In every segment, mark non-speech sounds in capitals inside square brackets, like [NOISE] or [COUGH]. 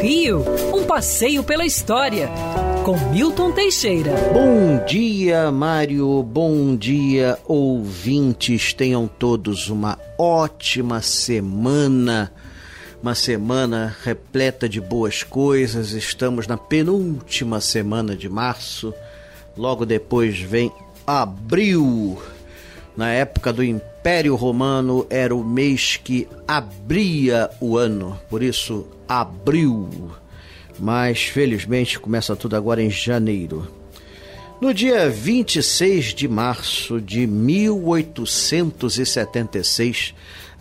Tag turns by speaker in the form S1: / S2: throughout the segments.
S1: Rio, um passeio pela história, com Milton Teixeira.
S2: Bom dia, Mário. Bom dia, ouvintes. Tenham todos uma ótima semana. Uma semana repleta de boas coisas. Estamos na penúltima semana de março. Logo depois vem abril. Na época do Império Romano era o mês que abria o ano, por isso abril. Mas felizmente começa tudo agora em janeiro. No dia 26 de março de 1876,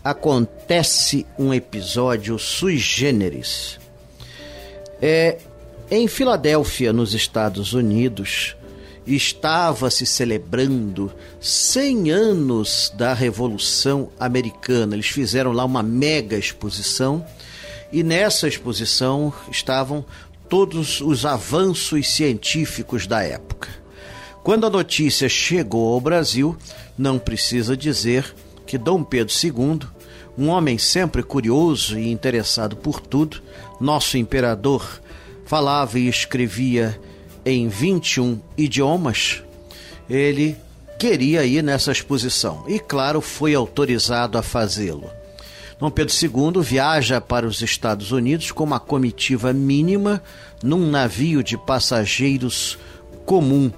S2: acontece um episódio sui generis. É em Filadélfia, nos Estados Unidos, estava se celebrando 100 anos da Revolução Americana. Eles fizeram lá uma mega exposição e nessa exposição estavam todos os avanços científicos da época. Quando a notícia chegou ao Brasil, não precisa dizer que Dom Pedro II, um homem sempre curioso e interessado por tudo, nosso imperador, falava e escrevia em 21 idiomas, ele queria ir nessa exposição e, claro, foi autorizado a fazê-lo. Dom Pedro II viaja para os Estados Unidos com uma comitiva mínima num navio de passageiros comum,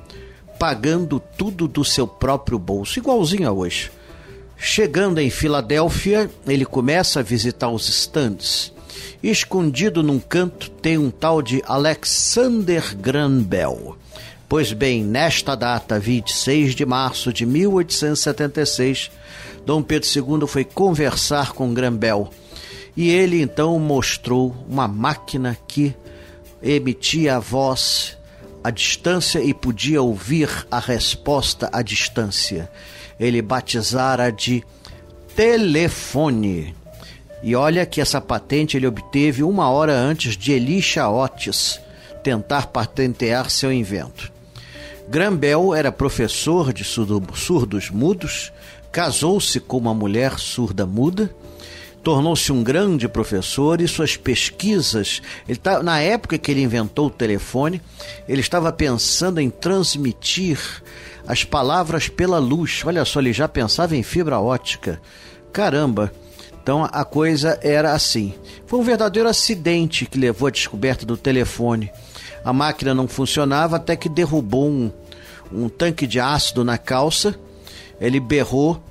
S2: pagando tudo do seu próprio bolso, igualzinho a hoje. Chegando em Filadélfia, ele começa a visitar os estandes Escondido num canto tem um tal de Alexander Graham Bell. Pois bem, nesta data, 26 de março de 1876, Dom Pedro II foi conversar com Graham Bell e ele então mostrou uma máquina que emitia a voz à distância e podia ouvir a resposta à distância. Ele batizara de telefone. E olha que essa patente ele obteve uma hora antes de Elisha Otis tentar patentear seu invento. Grambel era professor de surdos mudos, casou-se com uma mulher surda muda, tornou-se um grande professor e suas pesquisas, ele tá, na época que ele inventou o telefone, ele estava pensando em transmitir as palavras pela luz. Olha só, ele já pensava em fibra ótica. Caramba! Então a coisa era assim. Foi um verdadeiro acidente que levou à descoberta do telefone. A máquina não funcionava até que derrubou um, um tanque de ácido na calça. Ele berrou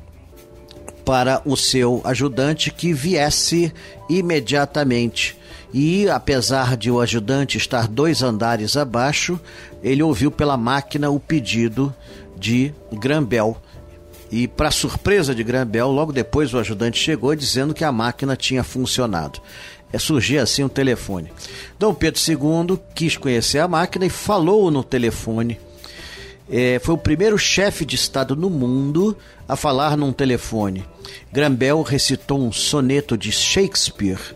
S2: para o seu ajudante que viesse imediatamente. E apesar de o ajudante estar dois andares abaixo, ele ouviu pela máquina o pedido de Grambel e, para surpresa de Grambel, logo depois o ajudante chegou dizendo que a máquina tinha funcionado. É, surgia assim um telefone. Dom Pedro II quis conhecer a máquina e falou no telefone. É, foi o primeiro chefe de Estado no mundo a falar num telefone. Grambel recitou um soneto de Shakespeare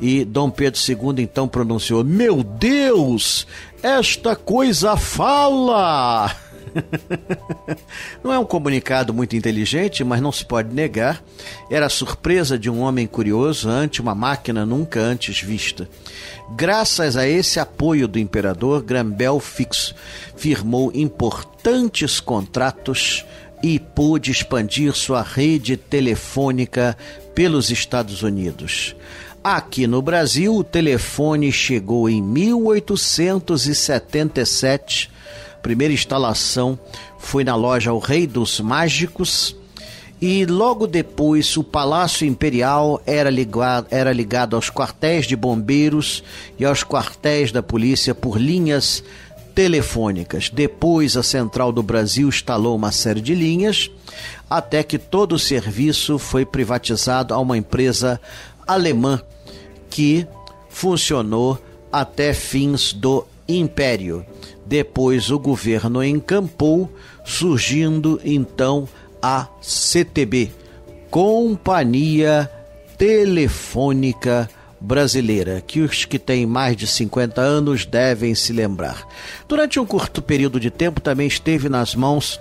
S2: e Dom Pedro II então pronunciou: Meu Deus, esta coisa fala! [LAUGHS] não é um comunicado muito inteligente, mas não se pode negar. Era a surpresa de um homem curioso ante uma máquina nunca antes vista. Graças a esse apoio do imperador, Grambel Fix firmou importantes contratos e pôde expandir sua rede telefônica pelos Estados Unidos. Aqui no Brasil, o telefone chegou em 1877 primeira instalação foi na loja O Rei dos Mágicos. E logo depois o Palácio Imperial era ligado, era ligado aos quartéis de bombeiros e aos quartéis da polícia por linhas telefônicas. Depois a Central do Brasil instalou uma série de linhas, até que todo o serviço foi privatizado a uma empresa alemã que funcionou até fins do Império. Depois o governo encampou, surgindo então a CTB, Companhia Telefônica Brasileira, que os que têm mais de 50 anos devem se lembrar. Durante um curto período de tempo também esteve nas mãos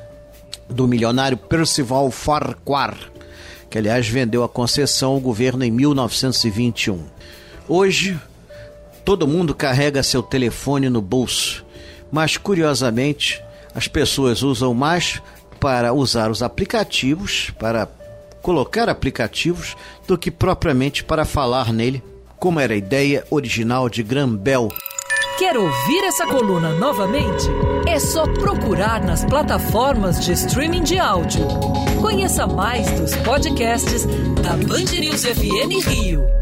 S2: do milionário Percival Farquhar, que aliás vendeu a concessão ao governo em 1921. Hoje, Todo mundo carrega seu telefone no bolso, mas curiosamente as pessoas usam mais para usar os aplicativos, para colocar aplicativos, do que propriamente para falar nele, como era a ideia original de Graham Bell.
S1: Quer ouvir essa coluna novamente? É só procurar nas plataformas de streaming de áudio. Conheça mais dos podcasts da Band News FM Rio.